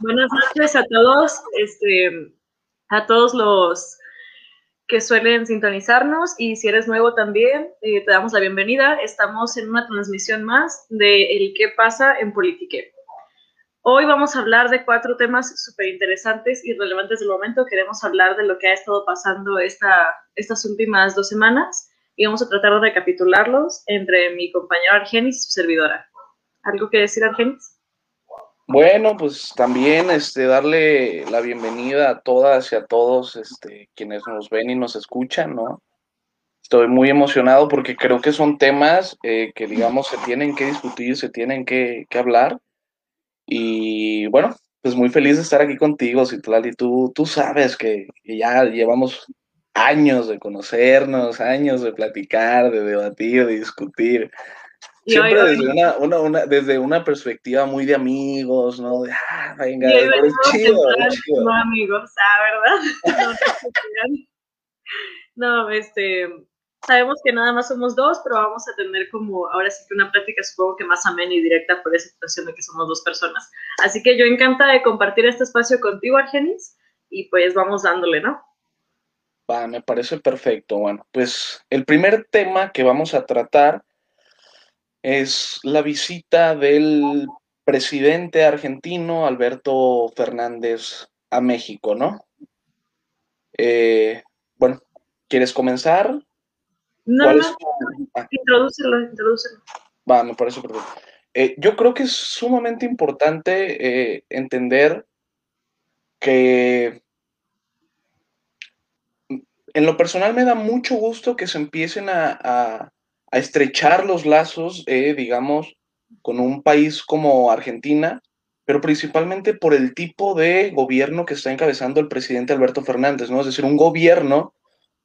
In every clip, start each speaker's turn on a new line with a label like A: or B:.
A: Buenas noches a todos, este, a todos los que suelen sintonizarnos y si eres nuevo también, eh, te damos la bienvenida. Estamos en una transmisión más de El qué pasa en Politique. Hoy vamos a hablar de cuatro temas súper interesantes y relevantes del momento. Queremos hablar de lo que ha estado pasando esta, estas últimas dos semanas y vamos a tratar de recapitularlos entre mi compañero Argenis y su servidora. ¿Algo que decir, Argenis?
B: Bueno, pues también este, darle la bienvenida a todas y a todos este, quienes nos ven y nos escuchan, ¿no? Estoy muy emocionado porque creo que son temas eh, que, digamos, se tienen que discutir, se tienen que, que, hablar. Y bueno, pues muy feliz de estar aquí contigo, Citlali. Tú, tú sabes que, que ya llevamos años de conocernos, años de platicar, de debatir, de discutir. Siempre desde, una, una, una, desde una perspectiva muy de amigos, ¿no? De, ah, venga, es chido,
A: chido. No, amigos, ah, ¿verdad? no, este, sabemos que nada más somos dos, pero vamos a tener como, ahora sí que una práctica supongo que más amena y directa por esa situación de que somos dos personas. Así que yo encanta de compartir este espacio contigo, Argenis, y pues vamos dándole, ¿no?
B: Va, me parece perfecto. Bueno, pues el primer tema que vamos a tratar es la visita del presidente argentino Alberto Fernández a México, ¿no? Eh, bueno, ¿quieres comenzar?
A: No, no, ah. introdúcelo, introdúcelo.
B: Va, me parece perfecto. Eh, yo creo que es sumamente importante eh, entender que en lo personal me da mucho gusto que se empiecen a a estrechar los lazos, eh, digamos, con un país como Argentina, pero principalmente por el tipo de gobierno que está encabezando el presidente Alberto Fernández, ¿no? Es decir, un gobierno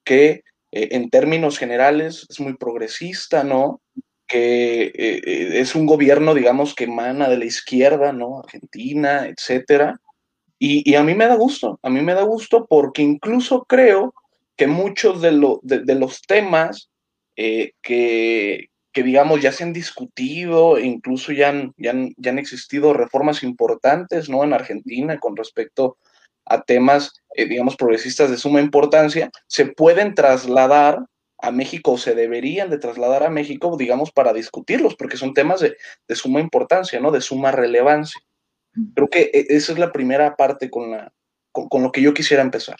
B: que eh, en términos generales es muy progresista, ¿no? Que eh, es un gobierno, digamos, que emana de la izquierda, ¿no? Argentina, etcétera. Y, a mí me da gusto, a mí me da gusto porque incluso creo que muchos de los temas eh, que, que, digamos, ya se han discutido, incluso ya han, ya, han, ya han, existido reformas importantes, ¿no? En Argentina con respecto a temas, eh, digamos, progresistas de suma importancia, se pueden trasladar a México o se deberían de trasladar a México, digamos, para discutirlos, porque son temas de, de suma importancia, ¿no? De suma relevancia. Creo que e, esa es la primera parte con, la, con, con lo que yo quisiera empezar.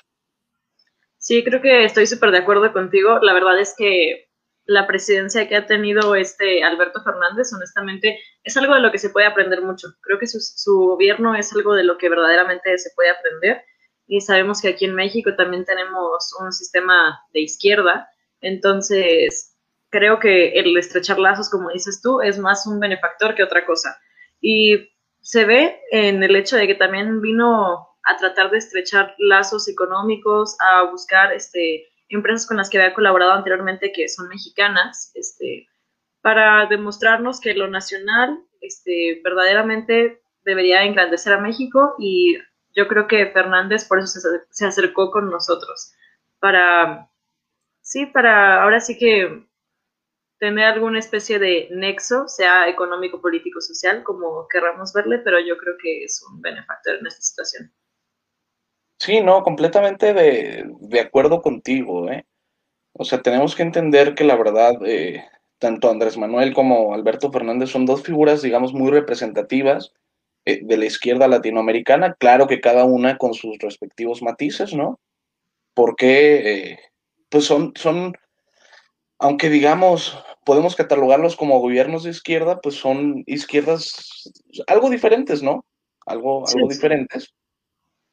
A: Sí, creo que estoy súper de acuerdo contigo. La verdad es que la presidencia que ha tenido este Alberto Fernández, honestamente, es algo de lo que se puede aprender mucho. Creo que su, su, gobierno es algo de lo que verdaderamente se puede aprender. Y sabemos que aquí en México también tenemos un sistema de izquierda. Entonces, creo que el estrechar lazos, como dices tú, es más un benefactor que otra cosa. Y se ve en el hecho de que también vino a tratar de estrechar lazos económicos, a buscar este empresas con las que había colaborado anteriormente que son mexicanas, este, para demostrarnos que lo nacional este, verdaderamente debería engrandecer a México y yo creo que Fernández por eso se, se acercó con nosotros, para, sí, para ahora sí que tener alguna especie de nexo, sea económico, político, social, como querramos verle, pero yo creo que es un benefactor en esta situación.
B: Sí, no, completamente de, de acuerdo contigo, ¿eh? O sea, tenemos que entender que la verdad, eh, tanto Andrés Manuel como Alberto Fernández son dos figuras, digamos, muy representativas eh, de la izquierda latinoamericana, claro que cada una con sus respectivos matices, ¿no? Porque, eh, pues son, son, aunque digamos, podemos catalogarlos como gobiernos de izquierda, pues son izquierdas algo diferentes, ¿no? Algo, algo sí, diferentes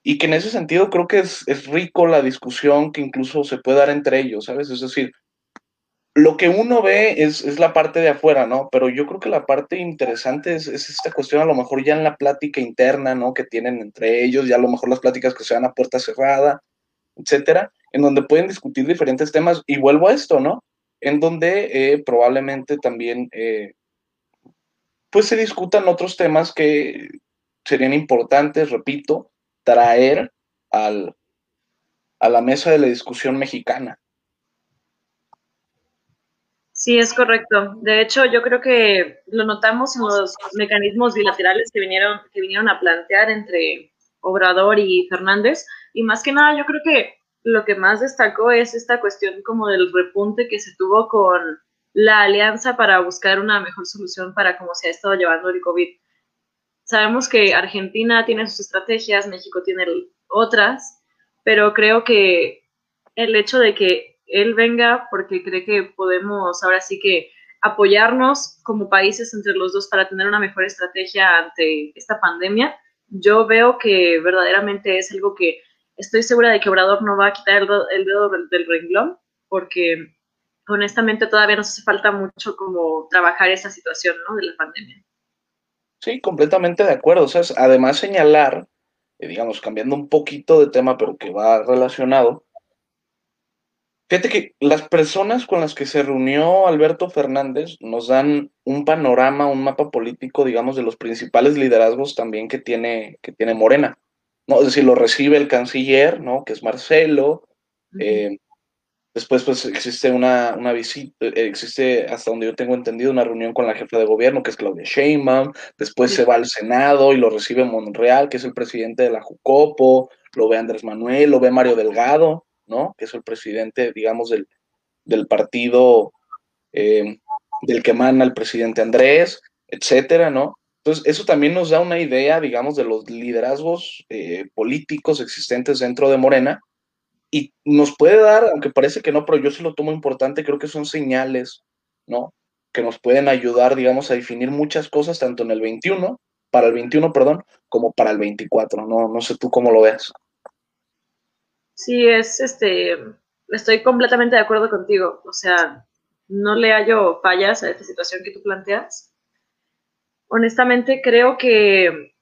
B: y que en ese sentido creo que es, es, rico la discusión que incluso se puede dar entre ellos, ¿sabes? Es decir, lo que uno ve es, es la parte de afuera, ¿no? Pero yo creo que la parte interesante es, es, esta cuestión, a lo mejor ya en la plática interna, ¿no? Que tienen entre ellos, ya a lo mejor las pláticas que se dan a puerta cerrada, etcétera, en donde pueden discutir diferentes temas. Y vuelvo a esto, ¿no? En donde eh, probablemente también, eh, pues se discutan otros temas que serían importantes, repito, traer al, a la mesa de la discusión mexicana.
A: Sí, es correcto. De hecho, yo creo que lo notamos en los mecanismos bilaterales que vinieron, que vinieron a plantear entre Obrador y Fernández. Y más que nada, yo creo que lo que más destacó es esta cuestión como del repunte que se tuvo con la alianza para buscar una mejor solución para cómo se ha estado llevando el COVID. Sabemos que Argentina tiene sus estrategias, México tiene otras, pero creo que el hecho de que él venga porque cree que podemos ahora sí que apoyarnos como países entre los dos para tener una mejor estrategia ante esta pandemia, yo veo que verdaderamente es algo que estoy segura de que Obrador no va a quitar el, dedo del, renglón, porque honestamente todavía nos hace falta mucho como trabajar esa situación ¿no? de la pandemia.
B: Sí, completamente de acuerdo. O sea, además señalar, eh, digamos, cambiando un poquito de tema, pero que va relacionado, Fíjate que las personas con las que se reunió Alberto Fernández nos dan un panorama, un mapa político, digamos, de los principales liderazgos también que tiene, que tiene Morena. ¿no? Es decir, lo recibe el canciller, ¿no? Que es Marcelo. Eh, después, pues, existe una, una visita, eh, existe, hasta donde yo tengo entendido, una reunión con la jefa de gobierno, que es Claudia Sheinbaum. Después se va al Senado y lo recibe Monreal, que es el presidente de la Jucopo. Lo ve Andrés Manuel, lo ve Mario Delgado. ¿no? Que es el presidente, digamos, del, partido eh, del que emana el presidente Andrés, etcétera, ¿no? Entonces, eso también nos da una idea, digamos, de los liderazgos eh, políticos existentes dentro de Morena y nos puede dar, aunque parece que no, pero yo sí lo tomo importante, creo que son señales, ¿no? Que nos pueden ayudar, digamos, a definir muchas cosas, tanto en el 21, para el 21, perdón, como para el 24, ¿no? No sé tú cómo lo ves.
A: Sí, es este, estoy completamente de acuerdo contigo. O sea, no le hallo fallas a esta situación que tú planteas. Honestamente, creo que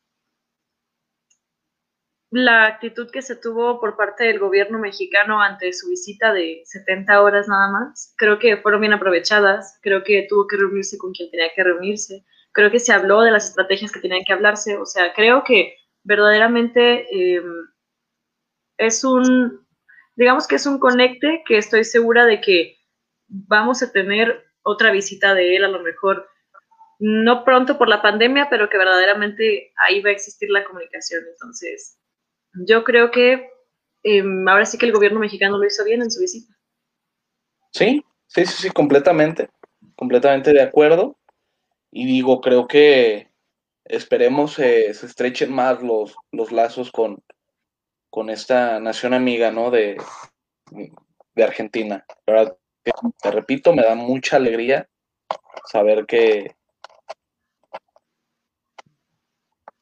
A: la actitud que se tuvo por parte del gobierno mexicano ante su visita de 70 horas nada más, creo que fueron bien aprovechadas, creo que tuvo que reunirse con quien tenía que reunirse, creo que se habló de las estrategias que tenían que hablarse, o sea, creo que verdaderamente eh, es un, digamos que es un conecte que estoy segura de que vamos a tener otra visita de él a lo mejor no pronto por la pandemia, pero que verdaderamente ahí va a existir la comunicación. Entonces, yo creo que em, ahora sí que el gobierno mexicano lo hizo bien en su visita.
B: Sí, sí, sí, sí, completamente, completamente de acuerdo. Y digo, creo que esperemos se estrechen más los, los lazos con, con esta nación amiga, ¿no? De, de Argentina. Pero, te repito, me da mucha alegría saber que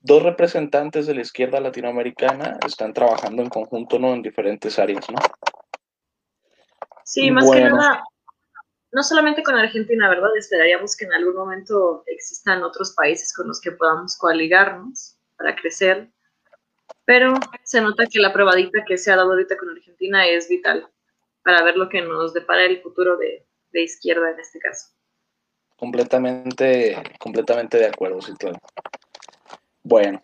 B: dos representantes de la izquierda latinoamericana están trabajando en conjunto, ¿no? En diferentes áreas, ¿no?
A: Sí, más que nada, no solamente con Argentina, ¿verdad? Esperaríamos que en algún momento existan otros países con los que podamos coaligarnos para crecer pero se nota que la probadita que se ha dado ahorita con Argentina es vital para ver lo que nos depara el futuro de, izquierda en este caso.
B: Completamente, completamente de acuerdo, sí, claro. Bueno,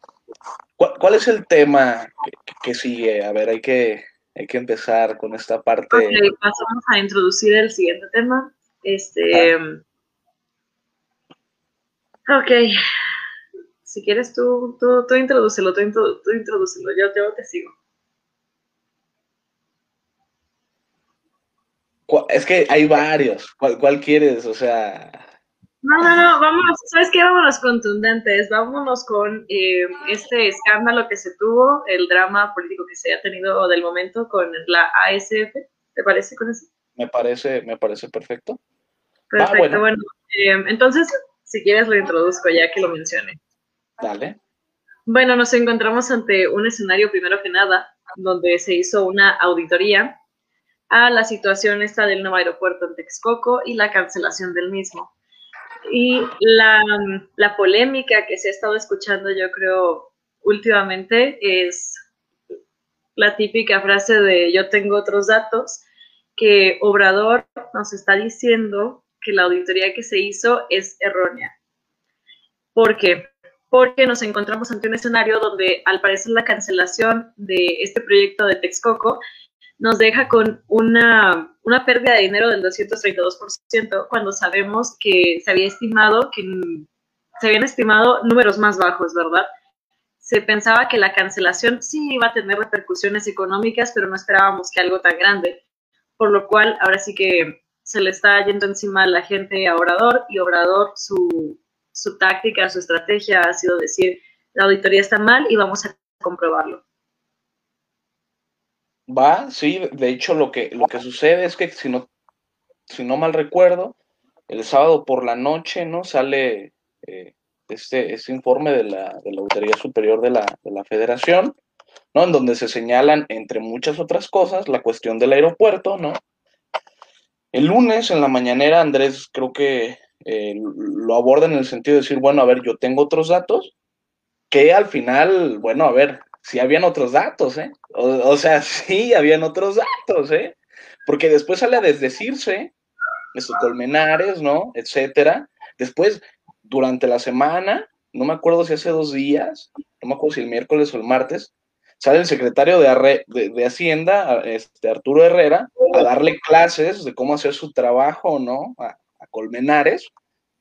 B: ¿cuál, es el tema que, sigue? A ver, hay que, hay que empezar con esta parte.
A: pasamos a introducir el siguiente tema. Este. Ok, si quieres tú, tú, tú introdúcelo, tú, tú introdúcelo, yo, te sigo.
B: Es que hay varios. ¿Cuál, quieres? O sea.
A: No, no, no, vámonos, ¿sabes qué? Vámonos contundentes, vámonos con eh, este escándalo que se tuvo, el drama político que se ha tenido del momento con la ASF, ¿te parece con eso?
B: Me parece, me parece perfecto.
A: Perfecto, bueno, eh, entonces, si quieres lo introduzco ya que lo mencioné.
B: Dale.
A: Bueno, nos encontramos ante un escenario, primero que nada, donde se hizo una auditoría a la situación esta del nuevo aeropuerto en Texcoco y la cancelación del mismo. Y la, la polémica que se ha estado escuchando, yo creo, últimamente es la típica frase de yo tengo otros datos, que Obrador nos está diciendo que la auditoría que se hizo es errónea. ¿Por qué? porque nos encontramos ante un escenario donde al parecer la cancelación de este proyecto de Texcoco nos deja con una, una pérdida de dinero del 232% cuando sabemos que se había estimado que se habían estimado números más bajos, ¿verdad? Se pensaba que la cancelación sí iba a tener repercusiones económicas, pero no esperábamos que algo tan grande, por lo cual ahora sí que se le está yendo encima a la gente a Obrador y Obrador su, su táctica, su estrategia ha sido decir, la auditoría está mal y vamos a comprobarlo.
B: Va, sí, de hecho lo que, lo que sucede es que si no, si no mal recuerdo, el sábado por la noche, ¿no? Sale eh, este, este informe de la, de la Auditoría Superior de la, de la Federación, ¿no? En donde se señalan, entre muchas otras cosas, la cuestión del aeropuerto, ¿no? El lunes en la mañanera Andrés creo que eh, lo aborda en el sentido de decir, bueno, a ver, yo tengo otros datos, que al final, bueno, a ver, sí habían otros datos, ¿eh? O, sea, sí habían otros datos, ¿eh? Porque después sale a desdecirse, Colmenares, ¿no? Etcétera. Después, durante la semana, no me acuerdo si hace dos días, no me acuerdo si el miércoles o el martes, sale el secretario de, de, Hacienda, este, Arturo Herrera, a darle clases de cómo hacer su trabajo, ¿no? A, Colmenares,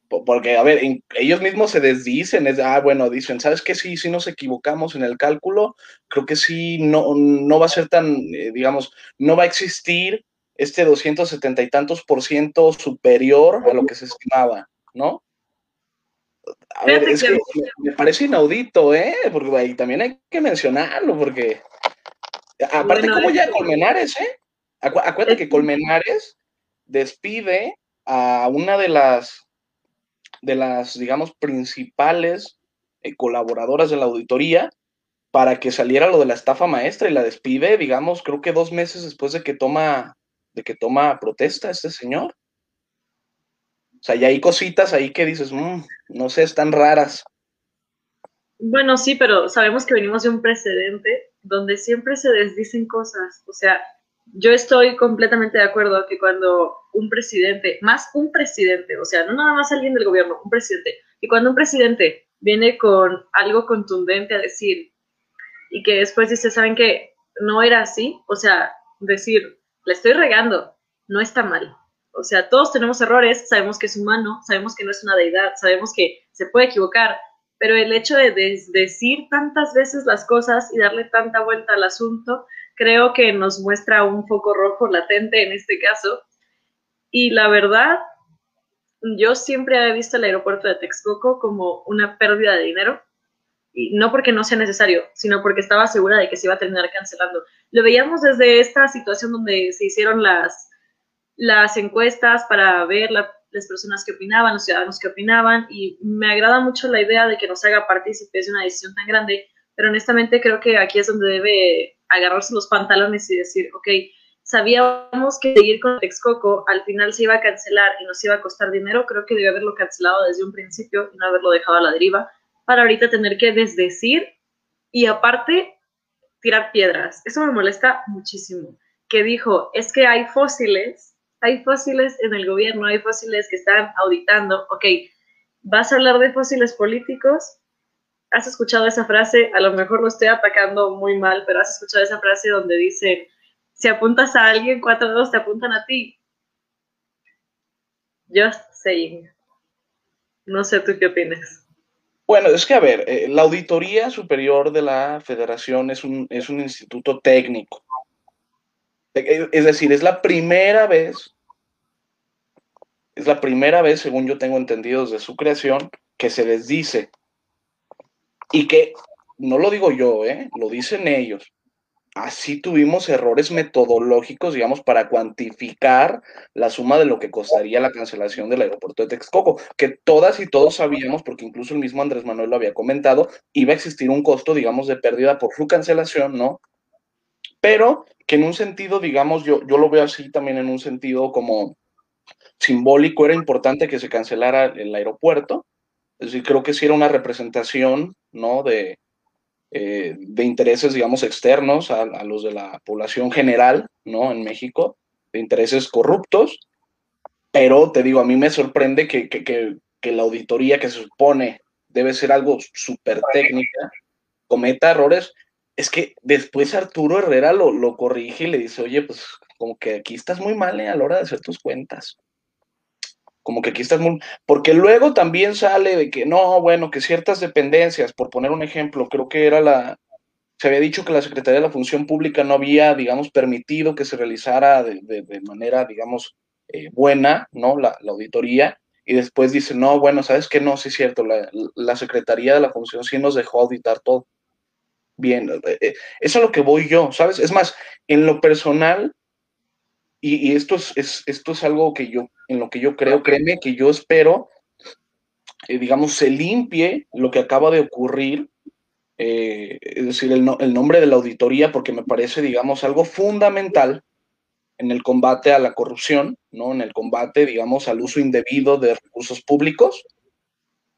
B: porque, a ver, ellos mismos se desdicen, es, ah, bueno, dicen, ¿sabes qué? Sí, sí nos equivocamos en el cálculo, creo que sí, no, no va a ser tan, eh, digamos, no va a existir este 270 y tantos por ciento superior a lo que se estimaba, ¿no? A ver, es que me parece inaudito, ¿eh? Porque ahí también hay que mencionarlo, porque aparte, como ya Colmenares, ¿eh? acuérdate que Colmenares despide a una de las, de las, digamos, principales eh, colaboradoras de la auditoría para que saliera lo de la estafa maestra y la despide, digamos, creo que dos meses después de que toma, de que toma protesta este señor. O sea, y hay cositas ahí que dices, mm, no sé, están raras.
A: Bueno, sí, pero sabemos que venimos de un precedente donde siempre se desdicen cosas. O sea, yo estoy completamente de acuerdo que cuando un presidente, más un presidente, o sea, no nada más alguien del gobierno, un presidente, y cuando un presidente viene con algo contundente a decir y que después dice, ¿saben qué? No era así, o sea, decir, le estoy regando, no está mal. O sea, todos tenemos errores, sabemos que es humano, sabemos que no es una deidad, sabemos que se puede equivocar, pero el hecho de, decir tantas veces las cosas y darle tanta vuelta al asunto, creo que nos muestra un foco rojo latente en este caso. Y la verdad, yo siempre he visto el aeropuerto de Texcoco como una pérdida de dinero, y no porque no sea necesario, sino porque estaba segura de que se iba a terminar cancelando. Lo veíamos desde esta situación donde se hicieron las las encuestas para ver las personas que opinaban, los ciudadanos que opinaban, y me agrada mucho la idea de que nos haga partícipes de una decisión tan grande, pero honestamente creo que aquí es donde debe agarrarse los pantalones y decir, ok, sabíamos que seguir con Texcoco al final se iba a cancelar y nos iba a costar dinero, creo que debe haberlo cancelado desde un principio y no haberlo dejado a la deriva, para ahorita tener que desdecir y aparte tirar piedras. Eso me molesta muchísimo. Que dijo, es que hay fósiles hay fósiles en el gobierno, hay fósiles que están auditando, ok, ¿vas a hablar de fósiles políticos? ¿Has escuchado esa frase? A lo mejor lo estoy atacando muy mal, pero has escuchado esa frase donde dice, si apuntas a alguien, cuatro dedos te apuntan a ti. Just saying. No sé tú qué opinas.
B: Bueno, es que a ver, eh, la Auditoría Superior de la Federación es un, es un instituto técnico. Es decir, es la primera vez es la primera vez, según yo tengo entendido desde su creación, que se les dice y que no lo digo yo, ¿eh? lo dicen ellos. Así tuvimos errores metodológicos, digamos, para cuantificar la suma de lo que costaría la cancelación del aeropuerto de Texcoco, que todas y todos sabíamos, porque incluso el mismo Andrés Manuel lo había comentado, iba a existir un costo, digamos, de pérdida por su cancelación, ¿no? Pero que en un sentido, digamos, yo, yo lo veo así también en un sentido como simbólico, era importante que se cancelara el aeropuerto. Es decir, creo que sí era una representación, ¿no? De, eh, de intereses, digamos, externos a, los de la población general, ¿no? En México, de intereses corruptos. Pero te digo, a mí me sorprende que, que, que, la auditoría que se supone debe ser algo súper técnica, cometa errores es que después Arturo Herrera lo, lo corrige y le dice, oye, pues como que aquí estás muy mal ¿eh? a la hora de hacer tus cuentas. Como que aquí estás muy... Porque luego también sale de que no, bueno, que ciertas dependencias, por poner un ejemplo, creo que era la... Se había dicho que la Secretaría de la Función Pública no había, digamos, permitido que se realizara de, de, manera, digamos, eh, buena, ¿no? La, auditoría. Y después dice, no, bueno, ¿sabes qué? No, sí es cierto, la, la Secretaría de la Función sí nos dejó auditar todo. Bien, eh, eh, eso es lo que voy yo, ¿sabes? Es más, en lo personal, y, esto, es, esto es algo que yo, en lo que yo creo, créeme que yo espero, eh, digamos, se limpie lo que acaba de ocurrir, eh, es decir, el, el, nombre de la auditoría, porque me parece, digamos, algo fundamental en el combate a la corrupción, ¿no? En el combate, digamos, al uso indebido de recursos públicos,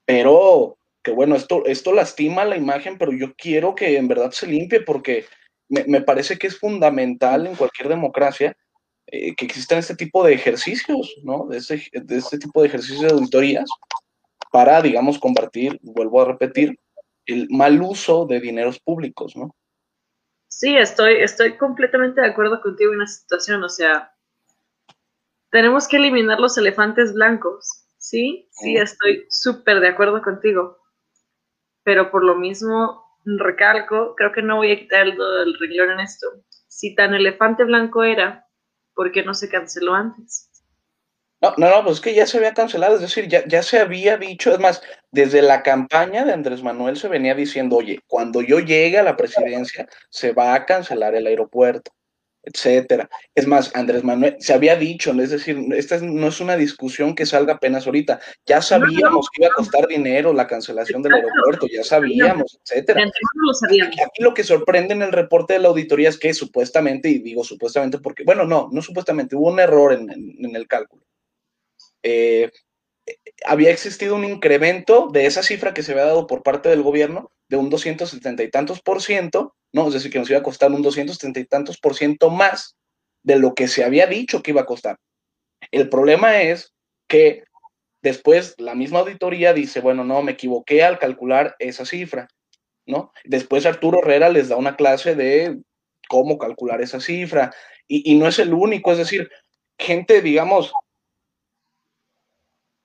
B: pero que bueno, esto, esto lastima la imagen, pero yo quiero que en verdad se limpie porque me, me parece que es fundamental en cualquier democracia eh, que existan este tipo de ejercicios, ¿no? De este, de este tipo de ejercicios de auditorías para, digamos, combatir, vuelvo a repetir, el mal uso de dineros públicos, ¿no?
A: Sí, estoy, estoy completamente de acuerdo contigo en la situación, o sea, tenemos que eliminar los elefantes blancos, ¿sí? Sí, estoy súper de acuerdo contigo, pero por lo mismo, recalco, creo que no voy a quitar el, el renglón en esto. Si tan elefante blanco era, ¿por qué no se canceló antes?
B: No, no, no, pues es que ya se había cancelado, es decir, ya, ya se había dicho, es más, desde la campaña de Andrés Manuel se venía diciendo, oye, cuando yo llegue a la presidencia, se va a cancelar el aeropuerto etcétera. Es más, Andrés Manuel se había dicho, es decir, esta no es una discusión que salga apenas ahorita. Ya sabíamos que iba a costar dinero la cancelación del aeropuerto, ya sabíamos, etcétera. Aquí, lo que sorprende en el reporte de la auditoría es que supuestamente, y digo supuestamente porque, bueno, no, no supuestamente, hubo un error en, en el cálculo. Eh, había existido un incremento de esa cifra que se había dado por parte del gobierno de un 270 y tantos por ciento, Es decir, que nos iba a costar un 270 y tantos por ciento más de lo que se había dicho que iba a costar. El problema es que después la misma auditoría dice, bueno, no, me equivoqué al calcular esa cifra, ¿no? Después Arturo Herrera les da una clase de cómo calcular esa cifra y, y no es el único, es decir, gente, digamos,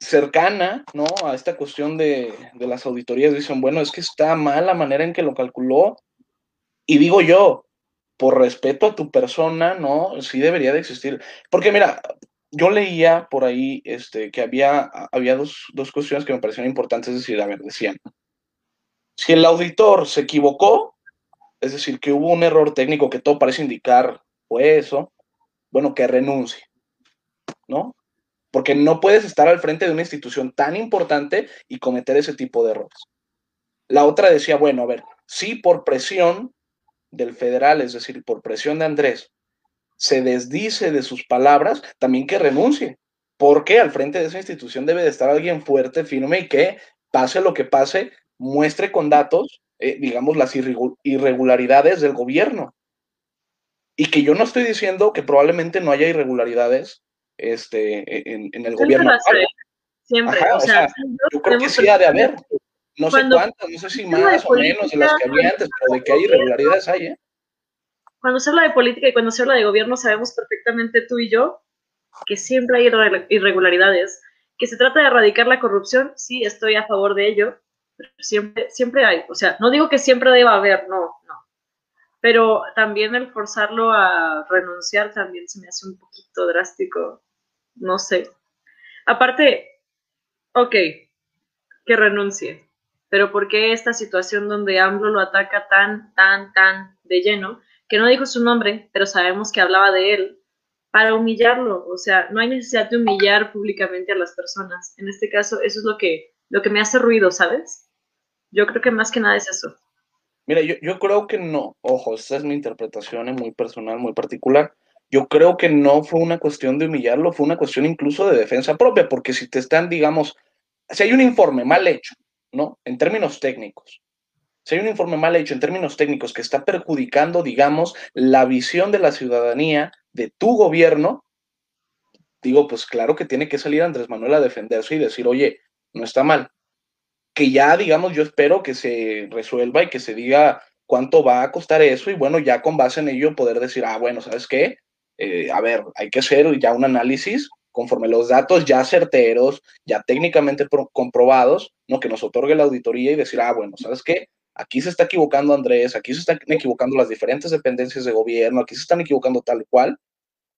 B: cercana, ¿no? A esta cuestión de, las auditorías, dicen, bueno, es que está mal la manera en que lo calculó. Y digo yo, por respeto a tu persona, ¿no? Sí debería de existir. Porque mira, yo leía por ahí este, que había, había dos, dos cuestiones que me parecían importantes, es decir, a ver, decían, si el auditor se equivocó, es decir, que hubo un error técnico que todo parece indicar fue eso, bueno, que renuncie, ¿no? porque no puedes estar al frente de una institución tan importante y cometer ese tipo de errores. La otra decía, bueno, a ver, si por presión del federal, es decir, por presión de Andrés, se desdice de sus palabras, también que renuncie, porque al frente de esa institución debe de estar alguien fuerte, firme y que, pase lo que pase, muestre con datos, eh, digamos, las irregularidades del gobierno. Y que yo no estoy diciendo que probablemente no haya irregularidades este, en, en el gobierno.
A: Siempre,
B: o, sea, yo creo que sí ha de haber. No sé cuántas, no sé si más o menos de las que había antes, pero de que hay irregularidades hay, ¿eh?
A: Cuando se habla de política y cuando se habla de gobierno, sabemos perfectamente tú y yo que siempre hay irregularidades. Que se trata de erradicar la corrupción, sí, estoy a favor de ello, pero siempre, siempre hay. O sea, no digo que siempre deba haber, no, no pero también el forzarlo a renunciar también se me hace un poquito drástico, no sé. Aparte, ok, que renuncie, pero ¿por qué esta situación donde AMLO lo ataca tan, tan, tan de lleno, que no dijo su nombre, pero sabemos que hablaba de él, para humillarlo? O sea, no hay necesidad de humillar públicamente a las personas. En este caso, eso es lo que, lo que me hace ruido, ¿sabes? Yo creo que más que nada es eso.
B: Mira, yo, yo creo que no, ojo, esta es mi interpretación, es muy personal, muy particular. Yo creo que no fue una cuestión de humillarlo, fue una cuestión incluso de defensa propia, porque si te están, digamos, si hay un informe mal hecho, ¿no? En términos técnicos, si hay un informe mal hecho en términos técnicos que está perjudicando, digamos, la visión de la ciudadanía de tu gobierno, digo, pues claro que tiene que salir Andrés Manuel a defenderse y decir, oye, no está mal que ya, digamos, yo espero que se resuelva y que se diga cuánto va a costar eso y bueno, ya con base en ello poder decir, ah, bueno, ¿sabes qué? Eh, a ver, hay que hacer ya un análisis conforme los datos ya certeros, ya técnicamente comprobados, ¿no? Que nos otorgue la auditoría y decir, ah, bueno, ¿sabes qué? Aquí se está equivocando Andrés, aquí se están equivocando las diferentes dependencias de gobierno, aquí se están equivocando tal cual,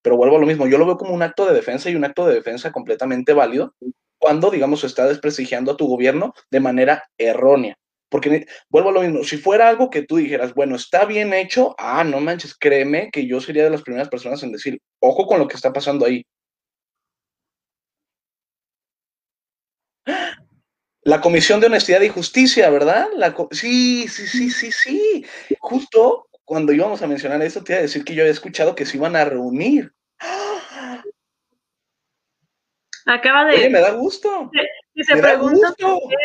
B: pero vuelvo a lo mismo, yo lo veo como un acto de defensa y un acto de defensa completamente válido cuando, digamos, se está desprestigiando a tu gobierno de manera errónea. Porque vuelvo a lo mismo, si fuera algo que tú dijeras, bueno, está bien hecho, ah, no manches, créeme que yo sería de las primeras personas en decir, ojo con lo que está pasando ahí. La Comisión de Honestidad y Justicia, ¿verdad? La sí, sí, sí, sí, sí. Justo cuando íbamos a mencionar esto, te iba a decir que yo había escuchado que se iban a reunir.
A: Acaba de.
B: Oye, me da gusto.
A: Si, se preguntan Por qué,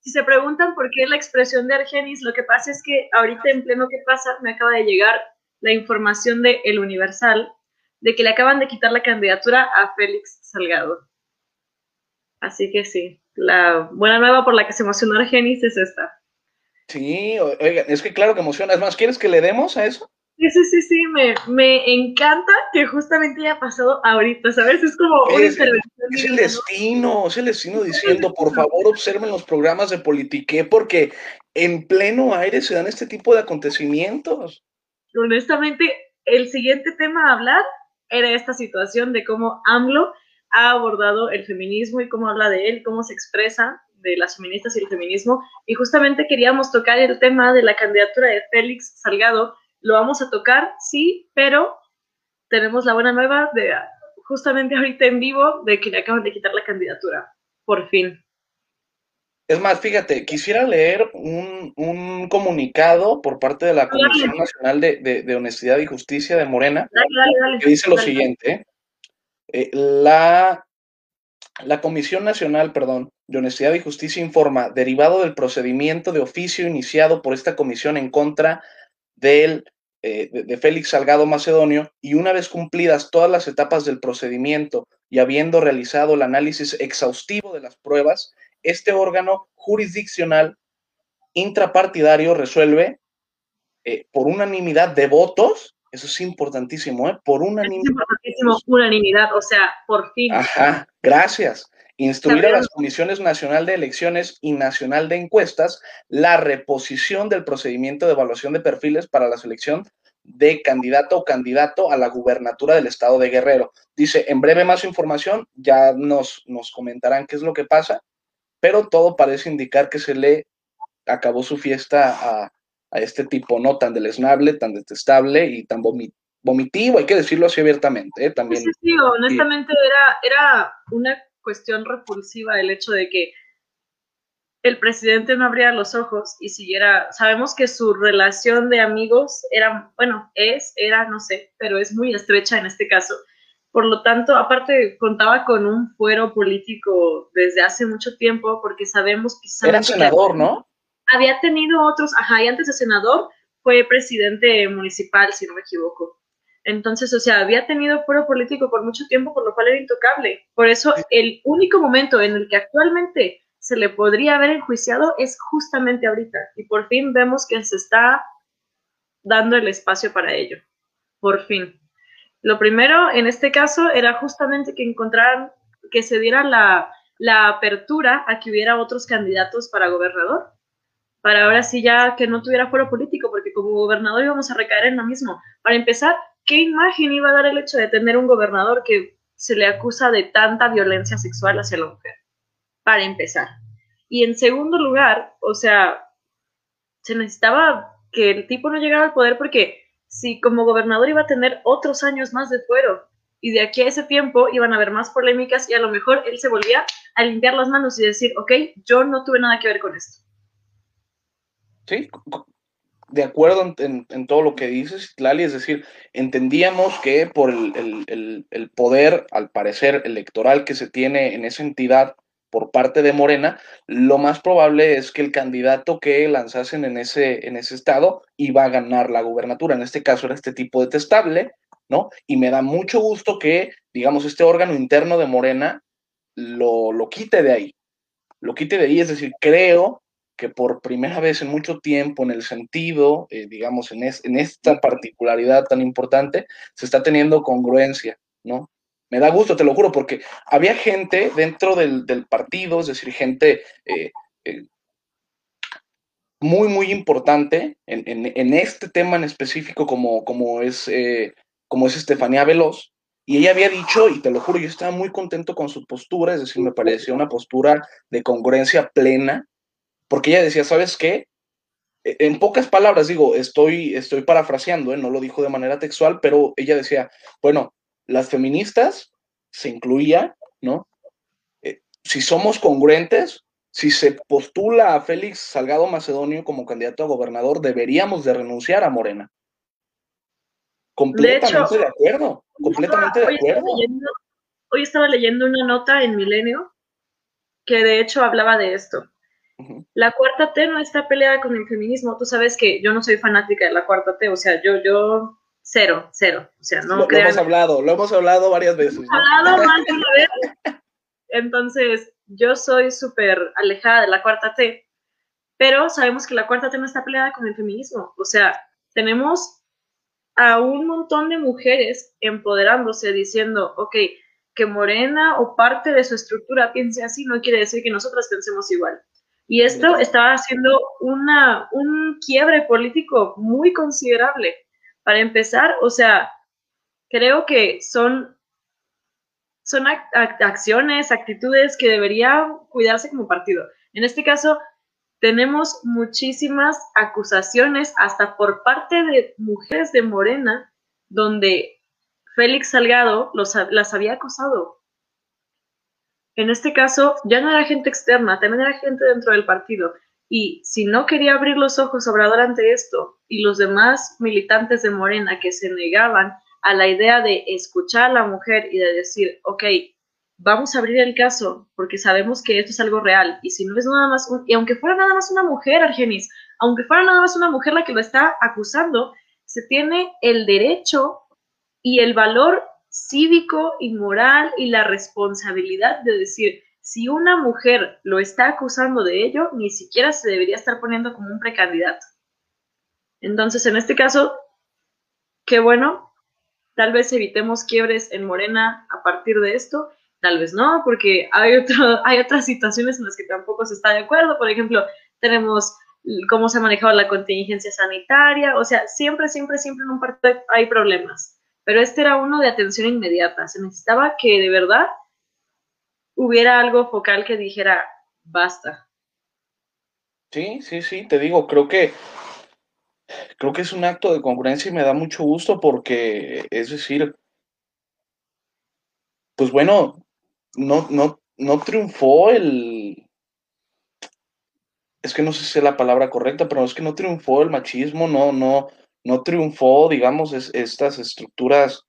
A: si se preguntan por qué la expresión de Argenis, lo que pasa es que ahorita en pleno ¿qué pasa? Me acaba de llegar la información de El Universal de que le acaban de quitar la candidatura a Félix Salgado. Así que sí la buena nueva por la que se emocionó Argenis es esta.
B: Sí, oiga, es que claro que emociona. Es más, ¿quieres que le demos a eso?
A: Sí, sí, sí, sí, me, me encanta que justamente haya pasado ahorita, ¿sabes? Es como
B: una intervención. Es el destino, es el destino diciendo, por favor, observen los programas de Politique, porque en pleno aire se dan este tipo de acontecimientos.
A: Honestamente, el siguiente tema a hablar era esta situación de cómo AMLO ha abordado el feminismo y cómo habla de él, cómo se expresa de las feministas y el feminismo. Y justamente queríamos tocar el tema de la candidatura de Félix Salgado. Lo vamos a tocar, sí, pero tenemos la buena nueva de justamente ahorita en vivo de que le acaban de quitar la candidatura. Por fin.
B: Es más, fíjate, quisiera leer un, comunicado por parte de la Comisión Nacional de, Honestidad y Justicia de Morena, que dice lo siguiente. Eh, la, la Comisión Nacional, perdón, de Honestidad y Justicia informa, derivado del procedimiento de oficio iniciado por esta comisión en contra eh, de, Félix Salgado Macedonio, y una vez cumplidas todas las etapas del procedimiento y habiendo realizado el análisis exhaustivo de las pruebas, este órgano jurisdiccional intrapartidario resuelve eh, por unanimidad de votos eso es importantísimo, ¿eh? Por unanimidad. Es
A: importantísimo, unanimidad, o sea, por fin.
B: Ajá, gracias. Instruir a las Comisiones Nacional de Elecciones y Nacional de Encuestas la reposición del procedimiento de evaluación de perfiles para la selección de candidato o candidato a la gubernatura del estado de Guerrero. Dice, en breve más información, ya nos, nos comentarán qué es lo que pasa, pero todo parece indicar que se le acabó su fiesta a, a este tipo no tan deleznable, tan detestable y tan vomitivo, hay que decirlo así abiertamente. ¿eh? También,
A: sí, sí, honestamente era, era una cuestión repulsiva el hecho de que el presidente no abría los ojos y siguiera, sabemos que su relación de amigos era, bueno, es, era, no sé, pero es muy estrecha en este caso. Por lo tanto, aparte contaba con un fuero político desde hace mucho tiempo porque sabemos
B: que... Era senador, ¿no?
A: Había tenido otros, ajá, y antes de senador fue presidente municipal, si no me equivoco. Entonces, o sea, había tenido fuero político por mucho tiempo, por lo cual era intocable. Por eso, el único momento en el que actualmente se le podría haber enjuiciado es justamente ahorita. Y por fin vemos que se está dando el espacio para ello. Por fin. Lo primero, en este caso, era justamente que encontraran, que se diera la, la apertura a que hubiera otros candidatos para gobernador para ahora sí ya que no tuviera fuero político, porque como gobernador íbamos a recaer en lo mismo. Para empezar, ¿qué imagen iba a dar el hecho de tener un gobernador que se le acusa de tanta violencia sexual hacia la mujer? Para empezar. Y en segundo lugar, o sea, se necesitaba que el tipo no llegara al poder porque si como gobernador iba a tener otros años más de fuero y de aquí a ese tiempo iban a haber más polémicas y a lo mejor él se volvía a limpiar las manos y decir, ok, yo no tuve nada que ver con esto.
B: Sí, de acuerdo en, todo lo que dices, Lali, es decir, entendíamos que por el, poder, al parecer, electoral que se tiene en esa entidad por parte de Morena, lo más probable es que el candidato que lanzasen en ese, en ese estado iba a ganar la gubernatura. En este caso era este tipo detestable, ¿no? Y me da mucho gusto que, digamos, este órgano interno de Morena lo, lo quite de ahí. Lo quite de ahí, es decir, creo que por primera vez en mucho tiempo, en el sentido, eh, digamos, en, esta particularidad tan importante, se está teniendo congruencia, ¿no? Me da gusto, te lo juro, porque había gente dentro del, partido, es decir, gente eh, eh, muy, muy importante en, este tema en específico, como, como, es, como es Estefanía Veloz, y ella había dicho, y te lo juro, yo estaba muy contento con su postura, es decir, me parecía una postura de congruencia plena, porque ella decía, ¿sabes qué? E, en pocas palabras, digo, estoy, estoy parafraseando, ¿eh? no lo dijo de manera textual, pero ella decía, bueno, las feministas se incluía, ¿no? Eh, si somos congruentes, si se postula a Félix Salgado Macedonio como candidato a gobernador, deberíamos de renunciar a Morena. Completamente de, acuerdo, completamente de acuerdo.
A: hoy estaba leyendo una nota en Milenio que de hecho hablaba de esto. La cuarta T no está peleada con el feminismo. Tú sabes que yo no soy fanática de la cuarta T, o sea, yo, yo, cero, cero. O sea, no
B: lo, lo hemos hablado, lo hemos hablado varias veces.
A: Hablado más de una vez. Entonces, yo soy súper alejada de la cuarta T, pero sabemos que la cuarta T no está peleada con el feminismo. O sea, tenemos a un montón de mujeres empoderándose diciendo, ok, que Morena o parte de su estructura piense así no quiere decir que nosotras pensemos igual. Y esto estaba haciendo una, un quiebre político muy considerable. Para empezar, o sea, creo que son, son acciones, actitudes que deberían cuidarse como partido. En este caso, tenemos muchísimas acusaciones, hasta por parte de mujeres de Morena, donde Félix Salgado los, las había acosado. En este caso, ya no era gente externa, también era gente dentro del partido. Y si no quería abrir los ojos Obrador ante esto, y los demás militantes de Morena que se negaban a la idea de escuchar a la mujer y de decir, ok, vamos a abrir el caso porque sabemos que esto es algo real. Y si no es nada más, y aunque fuera nada más una mujer, Argenis, aunque fuera nada más una mujer la que lo está acusando, se tiene el derecho y el valor cívico y moral y la responsabilidad de decir, si una mujer lo está acusando de ello, ni siquiera se debería estar poniendo como un precandidato. Entonces, en este caso, qué bueno, tal vez evitemos quiebres en Morena a partir de esto tal vez no, porque hay, hay otras situaciones en las que tampoco se está de acuerdo. Por ejemplo, tenemos cómo se ha manejado la contingencia sanitaria, o sea, siempre, siempre, siempre en un partido hay problemas. Pero este era uno de atención inmediata. Se necesitaba que de verdad hubiera algo focal que dijera, basta.
B: Sí, sí, sí, te digo, creo que creo que es un acto de congruencia y me da mucho gusto porque, es decir, pues bueno, no, no, no triunfó el... Es que no sé si es la palabra correcta, pero es que no triunfó el machismo, no, no, no triunfó, digamos, estas estructuras,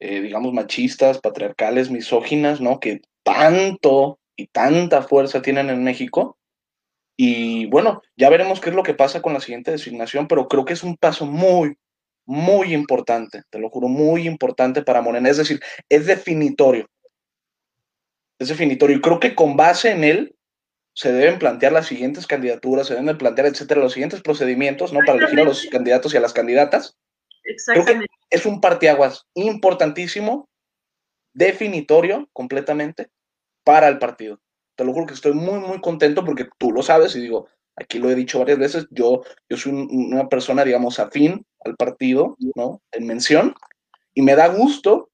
B: eh, digamos, machistas, patriarcales, misóginas, ¿no? Que tanto y tanta fuerza tienen en México. Y bueno, ya veremos qué es lo que pasa con la siguiente designación, pero creo que es un paso muy, muy importante, te lo juro, muy importante para Morena. Es decir, es definitorio es definitorio. Y creo que con base en él se deben plantear las siguientes candidaturas, se deben plantear, etcétera, los siguientes procedimientos, ¿no? Para elegir a los candidatos y a las candidatas. Exactamente. Creo que es un partiaguas importantísimo, definitorio completamente para el partido. Te lo juro que estoy muy, muy contento porque tú lo sabes y digo, aquí lo he dicho varias veces, yo, yo soy una persona, digamos, afín al partido, ¿no? En mención, y me da gusto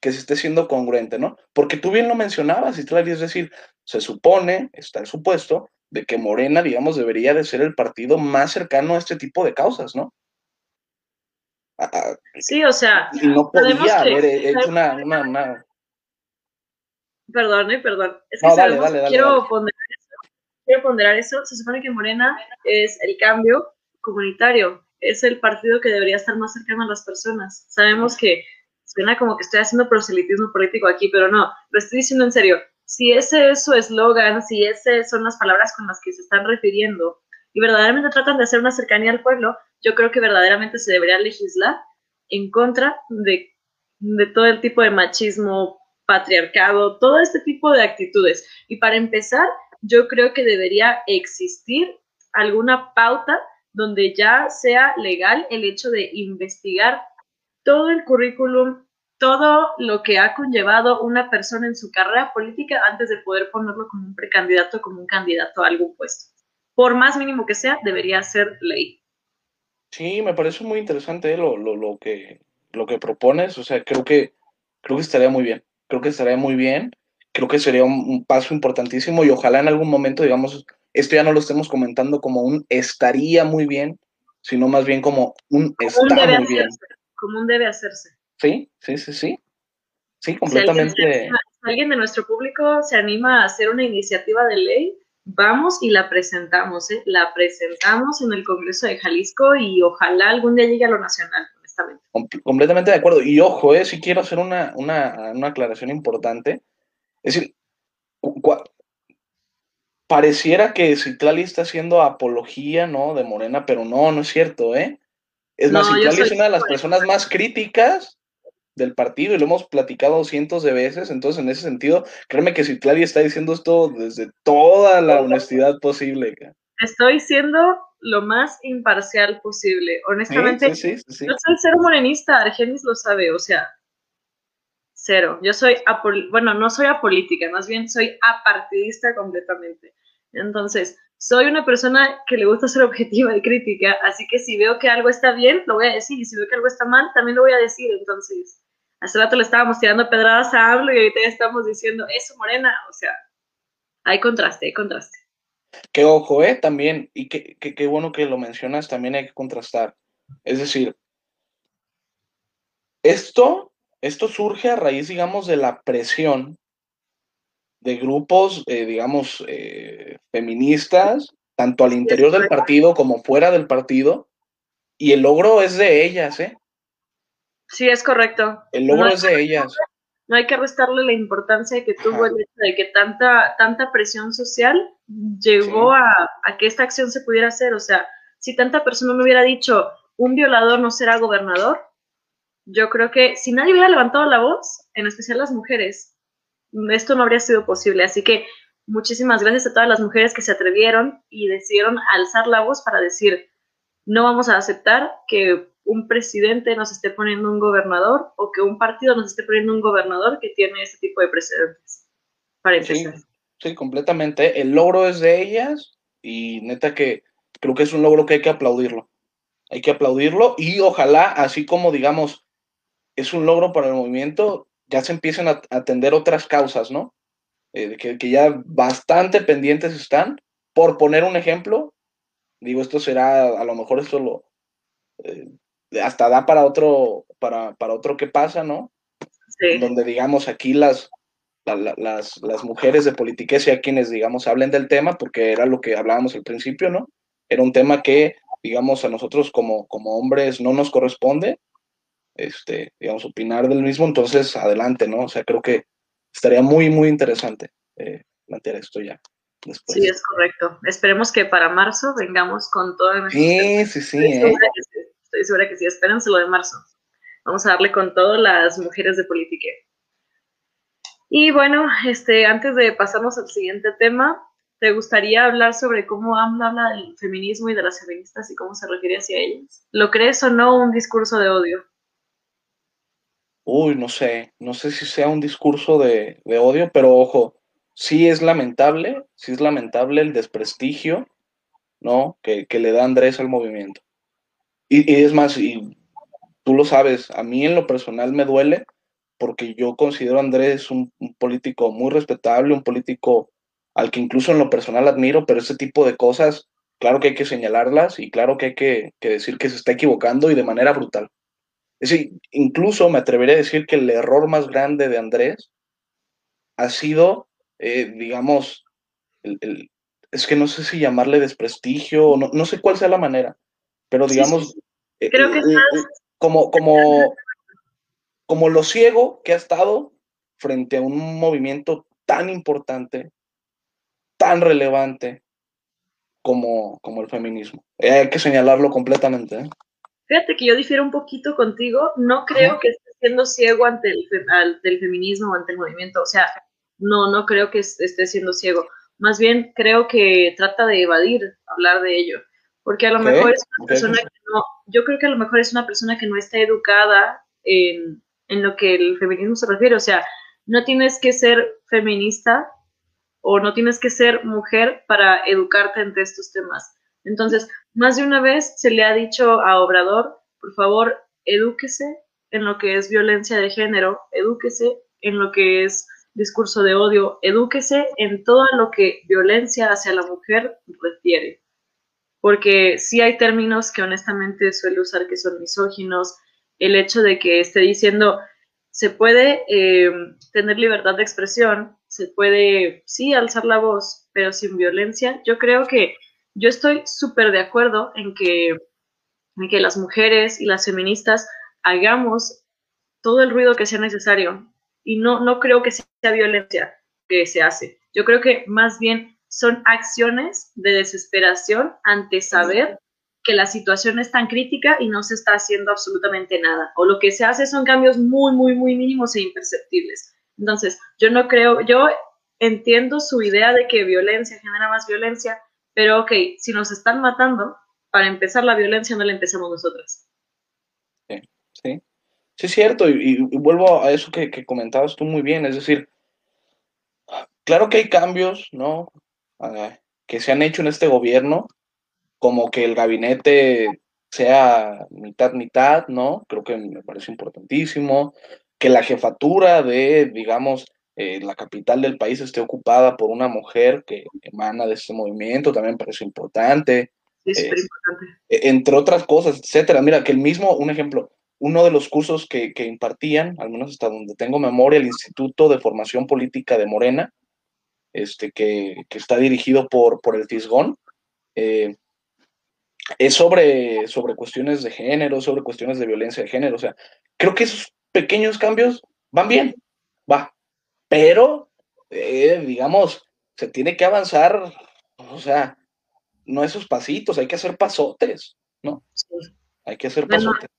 B: que se esté siendo congruente, ¿no? Porque tú bien lo mencionabas, y tú es decir, se supone, está el supuesto, de que Morena, digamos, debería de ser el partido más cercano a este tipo de causas, ¿no?
A: sí, o sea,
B: y no podía haber hecho una, una,
A: Perdón, eh, perdón. Es que sabemos, quiero, Ponderar eso, quiero ponderar eso. Se supone que Morena es el cambio comunitario, es el partido que debería estar más cercano a las personas. Sabemos que suena como que estoy haciendo proselitismo político aquí, pero no, lo estoy diciendo en serio. Si ese es su eslogan, si esas son las palabras con las que se están refiriendo y verdaderamente tratan de hacer una cercanía al pueblo, yo creo que verdaderamente se debería legislar en contra de, todo el tipo de machismo, patriarcado, todo este tipo de actitudes. Y para empezar, yo creo que debería existir alguna pauta donde ya sea legal el hecho de investigar todo el currículum, todo lo que ha conllevado una persona en su carrera política antes de poder ponerlo como un precandidato, como un candidato a algún puesto. Por más mínimo que sea, debería ser ley.
B: Sí, me parece muy interesante lo, lo, lo, que, lo que propones. O sea, creo que, creo que estaría muy bien. Creo que estaría muy bien. Creo que sería un paso importantísimo y ojalá en algún momento, digamos, esto ya no lo estemos comentando como un estaría muy bien, sino más bien como un está muy bien.
A: Como un debe hacerse.
B: Sí, sí, sí, sí. Sí, completamente.
A: Si alguien, de nuestro público se anima a hacer una iniciativa de ley, vamos y la presentamos, ¿eh? La presentamos en el Congreso de Jalisco y ojalá algún día llegue a lo nacional, honestamente.
B: completamente de acuerdo. Y ojo, ¿eh? Si quiero hacer una, una, una aclaración importante. Es decir, pareciera que Citlali está haciendo apología, ¿no? De Morena, pero no, no es cierto, ¿eh? Es más, Citlali es una de las personas más críticas del partido y lo hemos platicado cientos de veces, entonces en ese sentido, créeme que Citlali está diciendo esto desde toda la honestidad posible.
A: Estoy siendo lo más imparcial posible, honestamente. Sí, sí, sí, yo soy cero morenista, Argenis lo sabe, o sea, cero. Yo soy, bueno, no soy apolítica, más bien soy apartidista completamente. Entonces, soy una persona que le gusta ser objetiva y crítica, así que si veo que algo está bien, lo voy a decir, y si veo que algo está mal, también lo voy a decir. Entonces, hace rato le estábamos tirando pedradas a AMLO y ahorita ya estamos diciendo, eso, Morena, o sea, hay contraste, hay contraste.
B: Qué ojo, ¿eh? También, y qué, qué bueno que lo mencionas, también hay que contrastar. Es decir, esto, esto surge a raíz, digamos, de la presión de grupos, eh, digamos, eh, feministas, tanto al interior del partido como fuera del partido, y el logro es de ellas, ¿eh?
A: Sí, es correcto.
B: El logro es de ellas.
A: No hay que restarle la importancia que tuvo el hecho de que tanta, tanta presión social llegó a, a, que esta acción se pudiera hacer. O sea, si tanta persona no hubiera dicho un violador no será gobernador, yo creo que si nadie hubiera levantado la voz, en especial las mujeres, esto no habría sido posible. Así que muchísimas gracias a todas las mujeres que se atrevieron y decidieron alzar la voz para decir, no vamos a aceptar que un presidente nos esté poniendo un gobernador o que un partido nos esté poniendo un gobernador que tiene ese tipo de precedentes. Para
B: Sí, sí, completamente. El logro es de ellas y neta que creo que es un logro que hay que aplaudirlo. Hay que aplaudirlo y ojalá, así como digamos, es un logro para el movimiento, ya se empiezan a atender otras causas, ¿no? Eh, que, ya bastante pendientes están. Por poner un ejemplo, digo, esto será, a lo mejor esto lo, eh, hasta da para otro, para, para otro que pasa, ¿no? Sí. Donde digamos aquí las, las, las mujeres de politiquesia quienes, digamos, hablen del tema, porque era lo que hablábamos al principio, ¿no? Era un tema que, digamos, a nosotros como, como hombres no nos corresponde, este, digamos, opinar del mismo, entonces adelante, ¿no? O sea, creo que estaría muy, muy interesante eh, plantear esto ya. Después.
A: Sí, es correcto. Esperemos que para marzo vengamos con todo
B: el Sí, sí, sí.
A: Sí. Estoy segura que sí. Espérense lo de marzo. Vamos a darle con todo las mujeres de política. Y bueno, este, antes de pasarnos al siguiente tema, ¿te gustaría hablar sobre cómo habla del feminismo y de las feministas y cómo se refiere hacia ellas? ¿Lo crees o no un discurso de odio?
B: uy, no sé, no sé si sea un discurso de, odio, pero ojo, sí es lamentable, sí es lamentable el desprestigio, ¿no? Que, le da Andrés al movimiento. Y, es más, y tú lo sabes, a mí en lo personal me duele porque yo considero a Andrés un, político muy respetable, un político al que incluso en lo personal admiro, pero ese tipo de cosas, claro que hay que señalarlas y claro que hay que decir que se está equivocando y de manera brutal. Es decir, incluso me atrevería a decir que el error más grande de Andrés ha sido, eh, digamos, el, es que no sé si llamarle desprestigio, no, no sé cuál sea la manera, pero digamos,
A: eh, Creo que
B: eh, como, como, como lo ciego que ha estado frente a un movimiento tan importante, tan relevante como, como el feminismo. hay que señalarlo completamente.
A: Fíjate que yo difiero un poquito contigo, no creo que esté siendo ciego ante el, feminismo o ante el movimiento, o sea, no, no creo que esté siendo ciego. más bien creo que trata de evadir hablar de ello, porque a lo mejor es una persona que no, yo creo que a lo mejor es una persona que no está educada en, en lo que el feminismo se refiere, o sea, no tienes que ser feminista o no tienes que ser mujer para educarte entre estos temas. Entonces, más de una vez se le ha dicho a Obrador, por favor, edúquese en lo que es violencia de género, edúquese en lo que es discurso de odio, edúquese en todo lo que violencia hacia la mujer refiere. Porque sí hay términos que honestamente suele usar que son misóginos, el hecho de que esté diciendo se puede eh, tener libertad de expresión, se puede, sí, alzar la voz, pero sin violencia. Yo creo que yo estoy súper de acuerdo en que, en que las mujeres y las feministas hagamos todo el ruido que sea necesario, y no, no creo que sea violencia que se hace. Yo creo que más bien son acciones de desesperación ante saber que la situación es tan crítica y no se está haciendo absolutamente nada. O lo que se hace son cambios muy, muy, muy mínimos e imperceptibles. Entonces, yo no creo, yo entiendo su idea de que violencia genera más violencia, pero ok, si nos están matando, para empezar la violencia no la empezamos nosotras.
B: Sí, sí. Sí, es cierto, y, vuelvo a eso que, comentabas tú muy bien, es decir, claro que hay cambios, ¿no? Que se han hecho en este gobierno, como que el gabinete sea mitad, mitad, ¿no? Creo que me parece importantísimo, que la jefatura de, digamos, eh, la capital del país esté ocupada por una mujer que emana de este movimiento, también parece importante.
A: Es eh, importante.
B: E, entre otras cosas, etcétera. Mira, que el mismo, un ejemplo, uno de los cursos que, impartían, al menos hasta donde tengo memoria, el Instituto de Formación Política de Morena, este, que, está dirigido por, por el Fisgón, eh, es sobre, sobre cuestiones de género, sobre cuestiones de violencia de género. O sea, creo que esos pequeños cambios van bien, va, pero, eh, digamos, se tiene que avanzar, o sea, no esos pasitos, hay que hacer pasotes, ¿no? Hay que hacer pasotes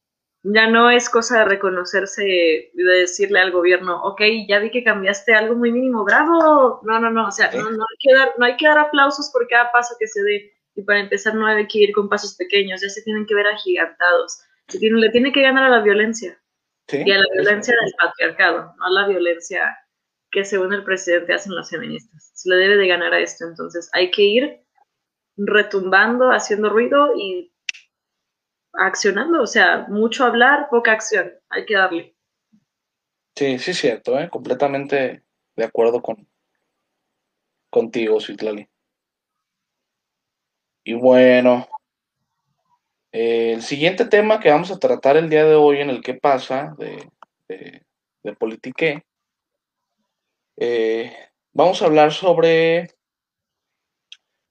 A: ya no es cosa de reconocerse y de decirle al gobierno, ok, ya vi que cambiaste algo muy mínimo, bravo. No, no, no, o sea, no, hay que dar, no hay que dar aplausos por cada paso que se dé. Y para empezar no hay que ir con pasos pequeños, ya se tienen que ver agigantados. Se tiene, le tiene que ganar a la violencia. y a la violencia del patriarcado, no a la violencia que según el presidente hacen las feministas. Se le debe de ganar a esto. Entonces hay que ir retumbando, haciendo ruido y accionando, o sea, mucho hablar, poca acción, hay que darle.
B: Sí, sí cierto, ¿eh? completamente de acuerdo con contigo, Citlali. Y bueno, el siguiente tema que vamos a tratar el día de hoy en el que pasa de, de, Politique, eh, vamos a hablar sobre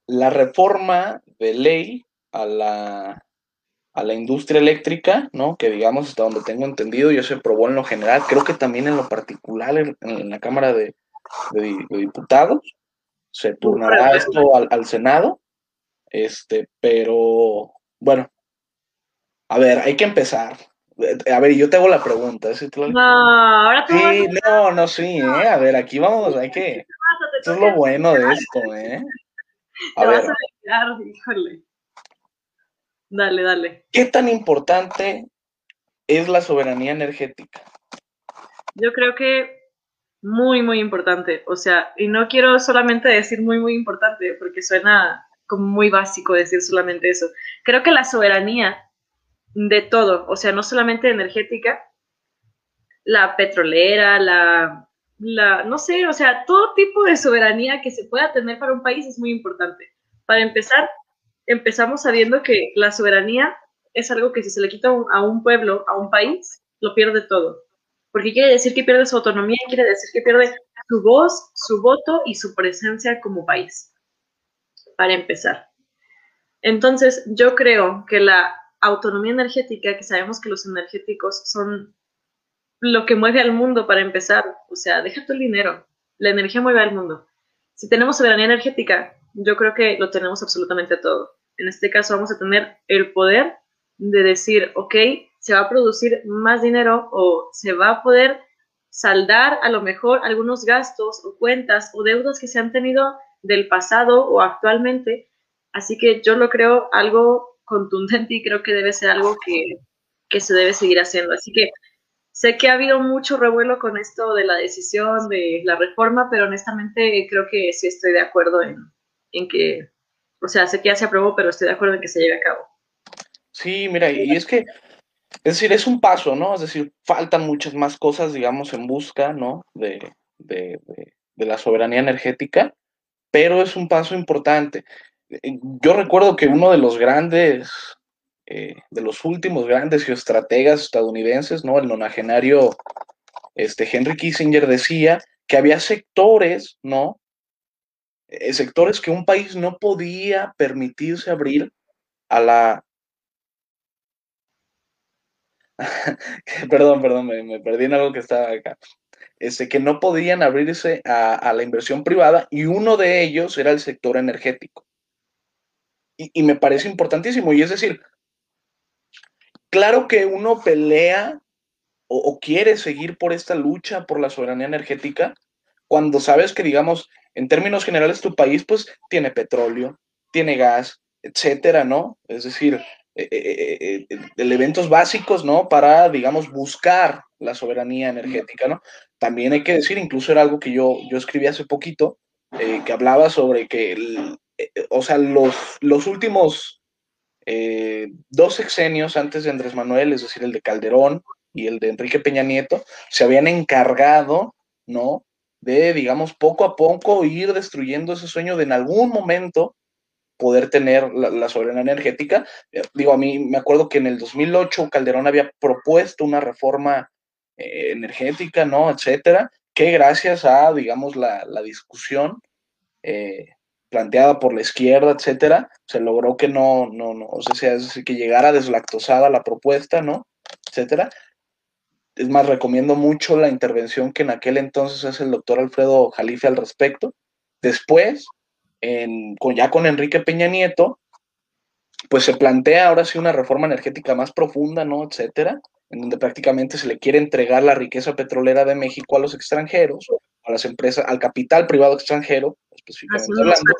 B: la reforma de ley a la a la industria eléctrica, ¿no? Que digamos, hasta donde tengo entendido, ya se aprobó en lo general, creo que también en lo particular en, la Cámara de, Diputados, se turnará esto al, Senado, este, pero bueno, a ver, hay que empezar. A ver, yo te hago la pregunta.
A: No, ahora tú
B: Sí, no, no, sí, ¿eh? A ver, aquí vamos, hay que... Eso es lo bueno de esto, ¿eh?
A: A ver. a híjole. Dale, dale.
B: ¿Qué tan importante es la soberanía energética?
A: Yo creo que muy, muy importante. O sea, y no quiero solamente decir muy, muy importante, porque suena como muy básico decir solamente eso. Creo que la soberanía de todo, o sea, no solamente energética, la petrolera, la, la, no sé, o sea, todo tipo de soberanía que se pueda tener para un país es muy importante. Para empezar, empezamos sabiendo que la soberanía es algo que si se le quita a un pueblo, a un país, lo pierde todo. Porque quiere decir que pierde su autonomía, quiere decir que pierde su voz, su voto y su presencia como país. Para empezar. Entonces, yo creo que la autonomía energética, que sabemos que los energéticos son lo que mueve al mundo para empezar, o sea, deja tu dinero, la energía mueve al mundo. Si tenemos soberanía energética, yo creo que lo tenemos absolutamente todo. En este caso vamos a tener el poder de decir, ok, se va a producir más dinero o se va a poder saldar a lo mejor algunos gastos o cuentas o deudas que se han tenido del pasado o actualmente. Así que yo lo creo algo contundente y creo que debe ser algo que, que se debe seguir haciendo. Así que sé que ha habido mucho revuelo con esto de la decisión de la reforma, pero honestamente creo que sí estoy de acuerdo en, en que, o sea, sé que ya se aprobó, pero estoy de acuerdo en que se lleve a cabo.
B: Sí, mira, y es que, es decir, es un paso, ¿no? Es decir, faltan muchas más cosas, digamos, en busca, ¿no? De, de, de la soberanía energética, pero es un paso importante. Yo recuerdo que uno de los grandes, eh, de los últimos grandes geoestrategas estadounidenses, ¿no? El nonagenario este, Henry Kissinger decía que había sectores, ¿no? Eh, sectores que un país no podía permitirse abrir a la... perdón, perdón, me, perdí en algo que estaba acá. Este, que no podían abrirse a, la inversión privada y uno de ellos era el sector energético. Y, me parece importantísimo. Y es decir, claro que uno pelea o, quiere seguir por esta lucha por la soberanía energética cuando sabes que, digamos, en términos generales tu país pues tiene petróleo, tiene gas, etcétera, ¿no? Es decir, eh, eh, eh, elementos básicos, ¿no? Para, digamos, buscar la soberanía energética, ¿no? También hay que decir, incluso era algo que yo, yo escribí hace poquito, que hablaba sobre que, o sea, los, los últimos dos sexenios antes de Andrés Manuel, es decir, el de Calderón y el de Enrique Peña Nieto, se habían encargado, ¿no? De, digamos, poco a poco ir destruyendo ese sueño de en algún momento poder tener la, soberanía energética. Eh, digo, a mí me acuerdo que en el 2008 Calderón había propuesto una reforma eh, energética, ¿no? Etcétera, que gracias a, digamos, la, discusión eh, planteada por la izquierda, etcétera, se logró que no, no, no, o sea, es decir, que llegara deslactosada la propuesta, ¿no? Etcétera. Es más, recomiendo mucho la intervención que en aquel entonces hace el doctor Alfredo Jalife al respecto. Después, con, ya con Enrique Peña Nieto, pues se plantea ahora sí una reforma energética más profunda, ¿no? Etcétera, en donde prácticamente se le quiere entregar la riqueza petrolera de México a los extranjeros, a las empresas, al capital privado extranjero, específicamente hablando.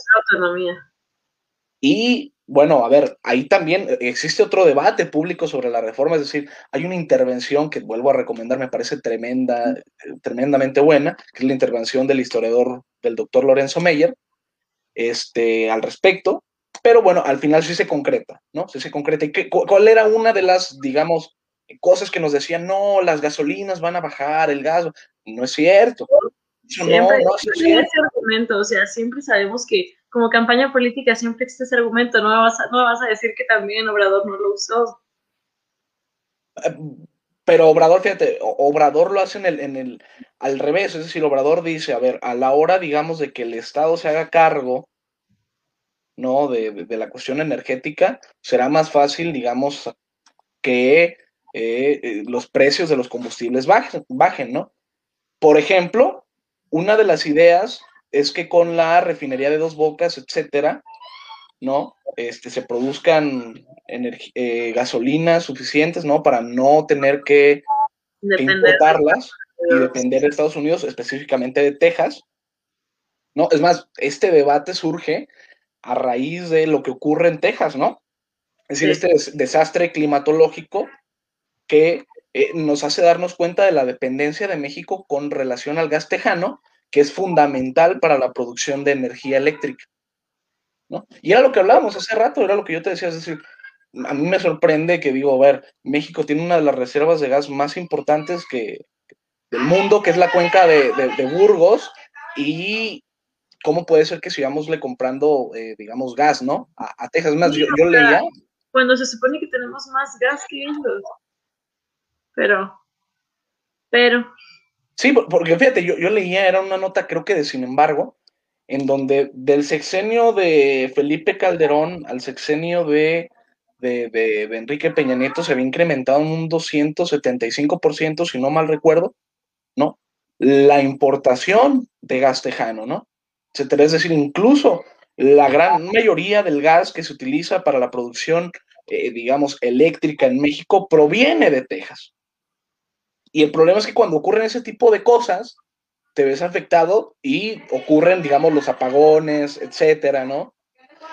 B: Y bueno, a ver, ahí también existe otro debate público sobre la reforma, es decir, hay una intervención que vuelvo a recomendar, me parece tremenda, tremendamente buena, que es la intervención del historiador del doctor Lorenzo Meyer, este, al respecto, pero bueno, al final sí se concreta, ¿no? Sí se concreta. ¿Y qué, cuál era una de las, digamos, cosas que nos decían, no, las gasolinas van a bajar, el gas? No es cierto.
A: siempre, no, no es ese argumento, o sea, siempre sabemos que como campaña política siempre existe ese argumento, no me vas a, no vas a decir que también Obrador no lo usó.
B: Eh, pero Obrador, fíjate, Obrador lo hace en el, en el, al revés, es decir, Obrador dice, a ver, a la hora, digamos, de que el Estado se haga cargo, ¿no? De, la cuestión energética, será más fácil, digamos, que eh, eh, los precios de los combustibles bajen, bajen, ¿no? Por ejemplo, una de las ideas es que con la refinería de dos bocas, etcétera, ¿no? Este, se produzcan eh, gasolinas suficientes, ¿no? Para no tener que, importarlas y depender de Estados Unidos, específicamente de Texas. No, es más, este debate surge a raíz de lo que ocurre en Texas, ¿no? Es decir, este desastre climatológico que eh, nos hace darnos cuenta de la dependencia de México con relación al gas tejano, que es fundamental para la producción de energía eléctrica. ¿no? Y era lo que hablábamos hace rato, era lo que yo te decía, es decir, a mí me sorprende que digo, a ver, México tiene una de las reservas de gas más importantes que, del mundo, que es la cuenca de, Burgos, y cómo puede ser que sigámosle comprando, eh, digamos, gas, ¿no? A, Texas. Más, yo, leía.
A: Cuando se supone que tenemos más gas que ellos. Pero, pero.
B: Sí, porque fíjate, yo, yo leía, era una nota, creo que de sin embargo, en donde del sexenio de Felipe Calderón al sexenio de, de, Enrique Peña Nieto se había incrementado en un 275%, si no mal recuerdo, ¿no? La importación de gas tejano, ¿no? Es decir, incluso la gran mayoría del gas que se utiliza para la producción, eh, digamos, eléctrica en México proviene de Texas. Y el problema es que cuando ocurren ese tipo de cosas, te ves afectado y ocurren, digamos, los apagones, etcétera, ¿no?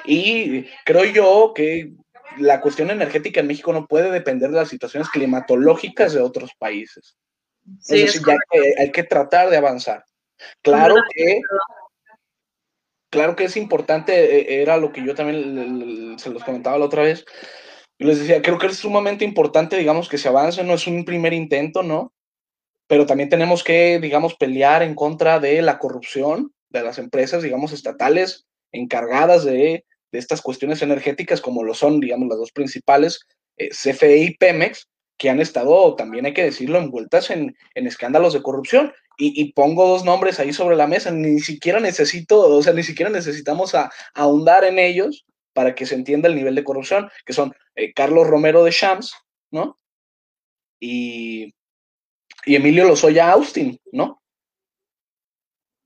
B: Y creo yo que la cuestión energética en México no puede depender de las situaciones climatológicas de otros países. Sí, es decir, ya hay que tratar de avanzar. Claro que, claro que es importante, e, era lo que yo también se los comentaba la otra vez. Les decía, creo que es sumamente importante, digamos, que se avance, no es un primer intento, ¿no? Pero también tenemos que, digamos, pelear en contra de la corrupción de las empresas, digamos, estatales encargadas de, estas cuestiones energéticas, como lo son, digamos, las dos principales, eh, CFE y Pemex, que han estado, también hay que decirlo, envueltas en, en escándalos de corrupción y, pongo dos nombres ahí sobre la mesa, ni siquiera necesito, o sea, ni siquiera necesitamos ahondar en ellos para que se entienda el nivel de corrupción, que son eh, Carlos Romero de Shams, ¿no? Y, Emilio Lozoya Austin, ¿no?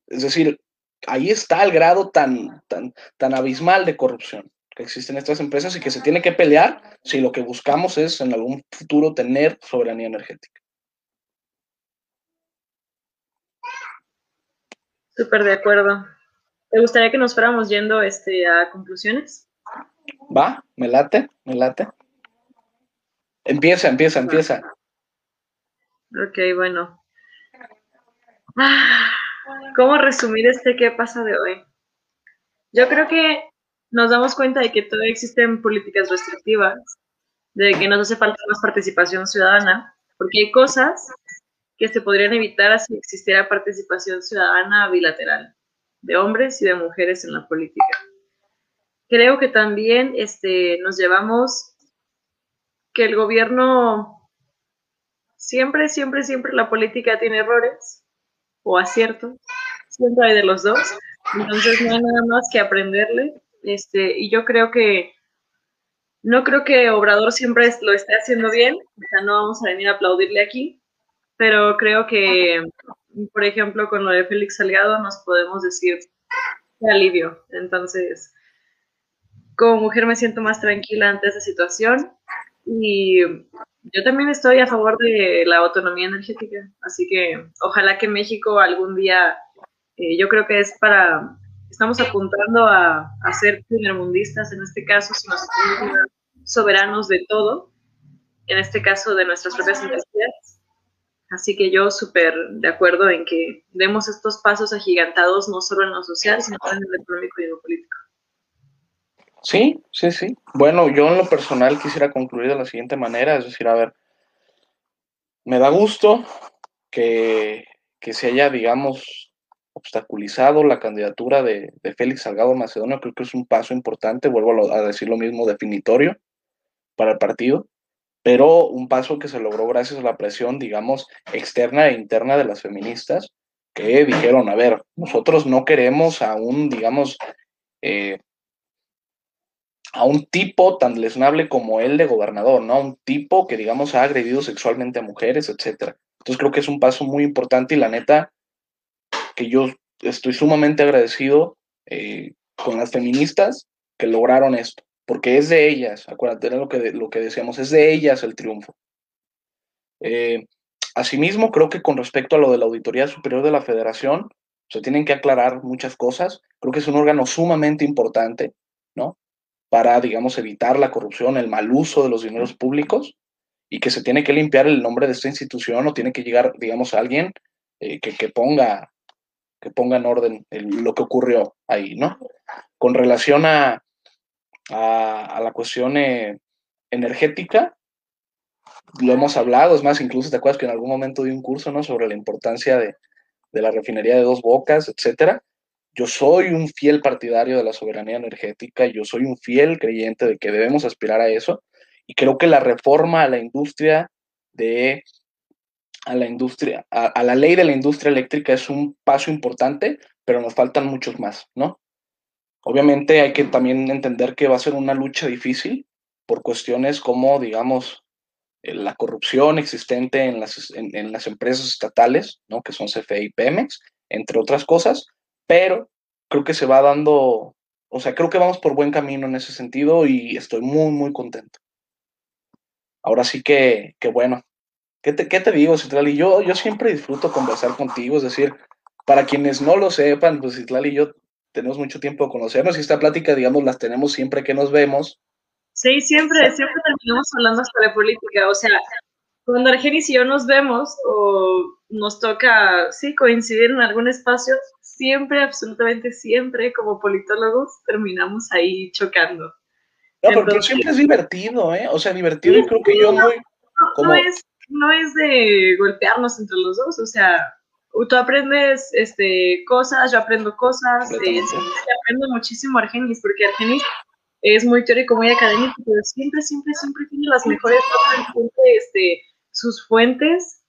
B: Es decir, ahí está el grado tan, tan, tan abismal de corrupción que existen estas empresas y que se tiene que pelear si lo que buscamos es en algún futuro tener soberanía energética.
A: Súper de acuerdo. ¿Te gustaría que nos fuéramos yendo este, a conclusiones?
B: Va, me late, me late. Empieza, empieza, empieza.
A: Ok, bueno. ¿Cómo resumir este qué pasa de hoy? Yo creo que nos damos cuenta de que todavía existen políticas restrictivas, de que nos hace falta más participación ciudadana, porque hay cosas que se podrían evitar si existiera participación ciudadana bilateral de hombres y de mujeres en la política. Creo que también este, nos llevamos que el gobierno siempre, siempre, siempre la política tiene errores o aciertos, siempre hay de los dos, entonces no hay nada más que aprenderle, este, y yo creo que no creo que Obrador siempre lo esté haciendo bien, o sea, no vamos a venir a aplaudirle aquí, pero creo que, por ejemplo, con lo de Félix Salgado nos podemos decir qué alivio. Entonces, como mujer me siento más tranquila ante esa situación y yo también estoy a favor de la autonomía energética, así que ojalá que México algún día, eh, yo creo que es para, estamos apuntando a, ser primermundistas en este caso, si nos soberanos de todo, en este caso de nuestras propias energías Así que yo súper de acuerdo en que demos estos pasos agigantados no solo en lo social, sino también en lo económico y en lo político.
B: Sí, sí, sí. Bueno, yo en lo personal quisiera concluir de la siguiente manera, es decir, a ver, me da gusto que, se haya, digamos, obstaculizado la candidatura de, Félix Salgado Macedonio, creo que es un paso importante, vuelvo a decir lo mismo, definitorio para el partido pero un paso que se logró gracias a la presión, digamos, externa e interna de las feministas, que dijeron, a ver, nosotros no queremos a un, digamos, eh, a un tipo tan lesnable como él de gobernador, ¿no? A un tipo que, digamos, ha agredido sexualmente a mujeres, etcétera. Entonces creo que es un paso muy importante y la neta que yo estoy sumamente agradecido eh, con las feministas que lograron esto porque es de ellas, acuérdate lo que, lo que decíamos, es de ellas el triunfo. Eh, asimismo, creo que con respecto a lo de la Auditoría Superior de la Federación, se tienen que aclarar muchas cosas. Creo que es un órgano sumamente importante, ¿no? Para, digamos, evitar la corrupción, el mal uso de los dineros públicos y que se tiene que limpiar el nombre de esta institución o tiene que llegar, digamos, alguien eh, que, que, ponga, que ponga en orden lo que ocurrió ahí, ¿no? Con relación a, a, la cuestión eh, energética, lo hemos hablado, es más, incluso te acuerdas que en algún momento di un curso ¿no? sobre la importancia de, la refinería de dos bocas, etcétera. Yo soy un fiel partidario de la soberanía energética, yo soy un fiel creyente de que debemos aspirar a eso y creo que la reforma a la industria de a la industria, a, la ley de la industria eléctrica es un paso importante, pero nos faltan muchos más, ¿no? Obviamente hay que también entender que va a ser una lucha difícil por cuestiones como, digamos, eh, la corrupción existente en las, en, las empresas estatales, ¿no? que son CFE y Pemex, entre otras cosas, pero creo que se va dando, o sea, creo que vamos por buen camino en ese sentido y estoy muy, muy contento. Ahora sí que, que bueno, ¿qué te, qué te digo, Central? Y yo, yo siempre disfruto conversar contigo, es decir, para quienes no lo sepan, pues Itlal y yo tenemos mucho tiempo de conocernos y esta plática, digamos, las tenemos siempre que nos vemos.
A: Sí, siempre, siempre terminamos hablando hasta de política. O sea, cuando Argenis y yo nos vemos o nos toca, sí, coincidir en algún espacio, siempre, absolutamente siempre, como politólogos, terminamos ahí chocando.
B: No, porque siempre es divertido, ¿eh? O sea, divertido y creo que yo muy...
A: No, es, no es de golpearnos entre los dos, o sea, tú aprendes este, cosas, yo aprendo cosas, eh, aprendo muchísimo Argenis, porque Argenis es muy teórico, muy académico, pero siempre, siempre, siempre tiene las mejores este, sus fuentes.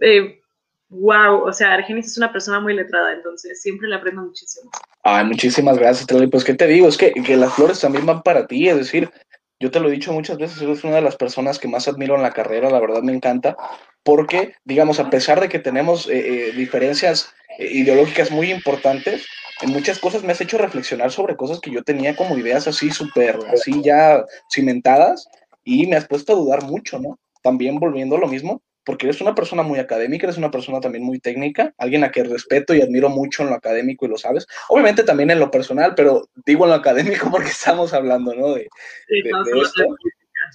A: Eh, wow, o sea, Argenis es una persona muy letrada, entonces siempre le aprendo muchísimo.
B: Ay, muchísimas gracias, Telly. Pues, ¿qué te digo? Es que, que las flores también van para ti, es decir, yo te lo he dicho muchas veces, eres una de las personas que más admiro en la carrera, la verdad me encanta, porque, digamos, a pesar de que tenemos eh, eh, diferencias eh, ideológicas muy importantes, en muchas cosas me has hecho reflexionar sobre cosas que yo tenía como ideas así súper, así ya cimentadas, y me has puesto a dudar mucho, ¿no? También volviendo a lo mismo, porque eres una persona muy académica, eres una persona también muy técnica, alguien a quien respeto y admiro mucho en lo académico y lo sabes. Obviamente también en lo personal, pero digo en lo académico porque estamos hablando, ¿no? De, esto.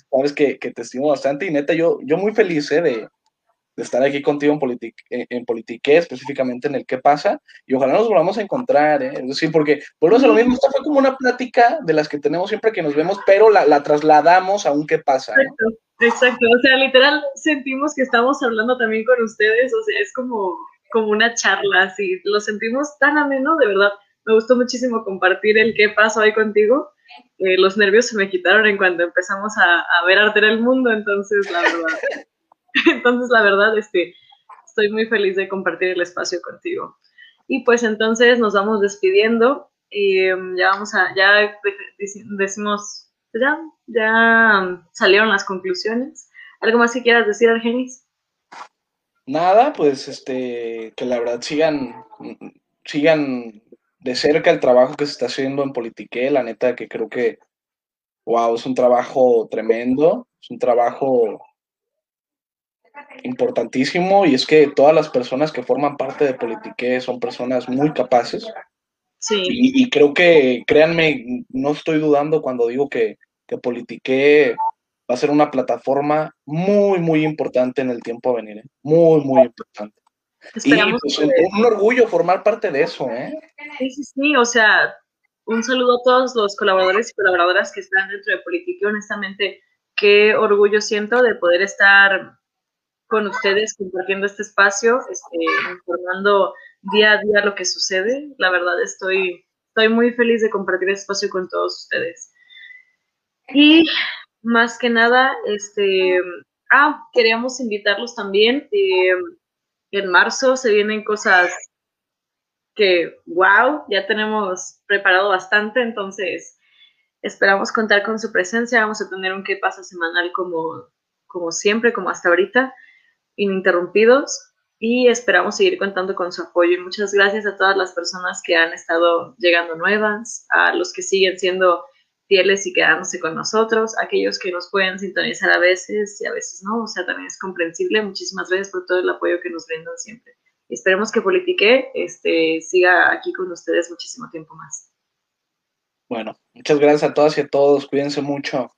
B: Sabes que, que, te estimo bastante y neta, yo, yo muy feliz ¿eh? de, de estar aquí contigo en, politique, en Politique, específicamente en el qué pasa, y ojalá nos volvamos a encontrar, ¿eh? es decir, porque vuelvo a lo mismo, esta fue como una plática de las que tenemos siempre que nos vemos, pero la, la trasladamos a un qué pasa.
A: Exacto, exacto, o sea, literal sentimos que estamos hablando también con ustedes, o sea, es como, como una charla, así, lo sentimos tan ameno, de verdad, me gustó muchísimo compartir el qué pasa hoy contigo, eh, los nervios se me quitaron en cuanto empezamos a, ver arte el mundo, entonces, la verdad. Entonces, la verdad, este, estoy muy feliz de compartir el espacio contigo. Y pues entonces nos vamos despidiendo. Y em, ya vamos a, ya decimos, ya, ya salieron las conclusiones. ¿Algo más que quieras decir, Argenis?
B: Nada, pues este, que la verdad sigan, sigan de cerca el trabajo que se está haciendo en Politique, la neta que creo que, wow, es un trabajo tremendo, es un trabajo importantísimo y es que todas las personas que forman parte de Politique son personas muy capaces.
A: Sí.
B: Y, creo que, créanme, no estoy dudando cuando digo que, que Politique va a ser una plataforma muy, muy importante en el tiempo a venir. ¿eh? Muy, muy importante. y pues, un, orgullo formar parte de eso. ¿eh?
A: Sí, sí, sí. O sea, un saludo a todos los colaboradores y colaboradoras que están dentro de Politique. Honestamente, qué orgullo siento de poder estar con ustedes compartiendo este espacio, este, informando día a día lo que sucede. La verdad estoy, estoy muy feliz de compartir este espacio con todos ustedes. Y más que nada, este, ah, queríamos invitarlos también. Eh, en marzo se vienen cosas que, wow, ya tenemos preparado bastante, entonces esperamos contar con su presencia. Vamos a tener un qué pasa semanal como, como siempre, como hasta ahorita ininterrumpidos y esperamos seguir contando con su apoyo. Y muchas gracias a todas las personas que han estado llegando nuevas, a los que siguen siendo fieles y quedándose con nosotros, aquellos que nos pueden sintonizar a veces y a veces no, o sea, también es comprensible. Muchísimas gracias por todo el apoyo que nos brindan siempre. esperemos que Politique este, siga aquí con ustedes muchísimo tiempo más.
B: Bueno, muchas gracias a todas y a todos. Cuídense mucho.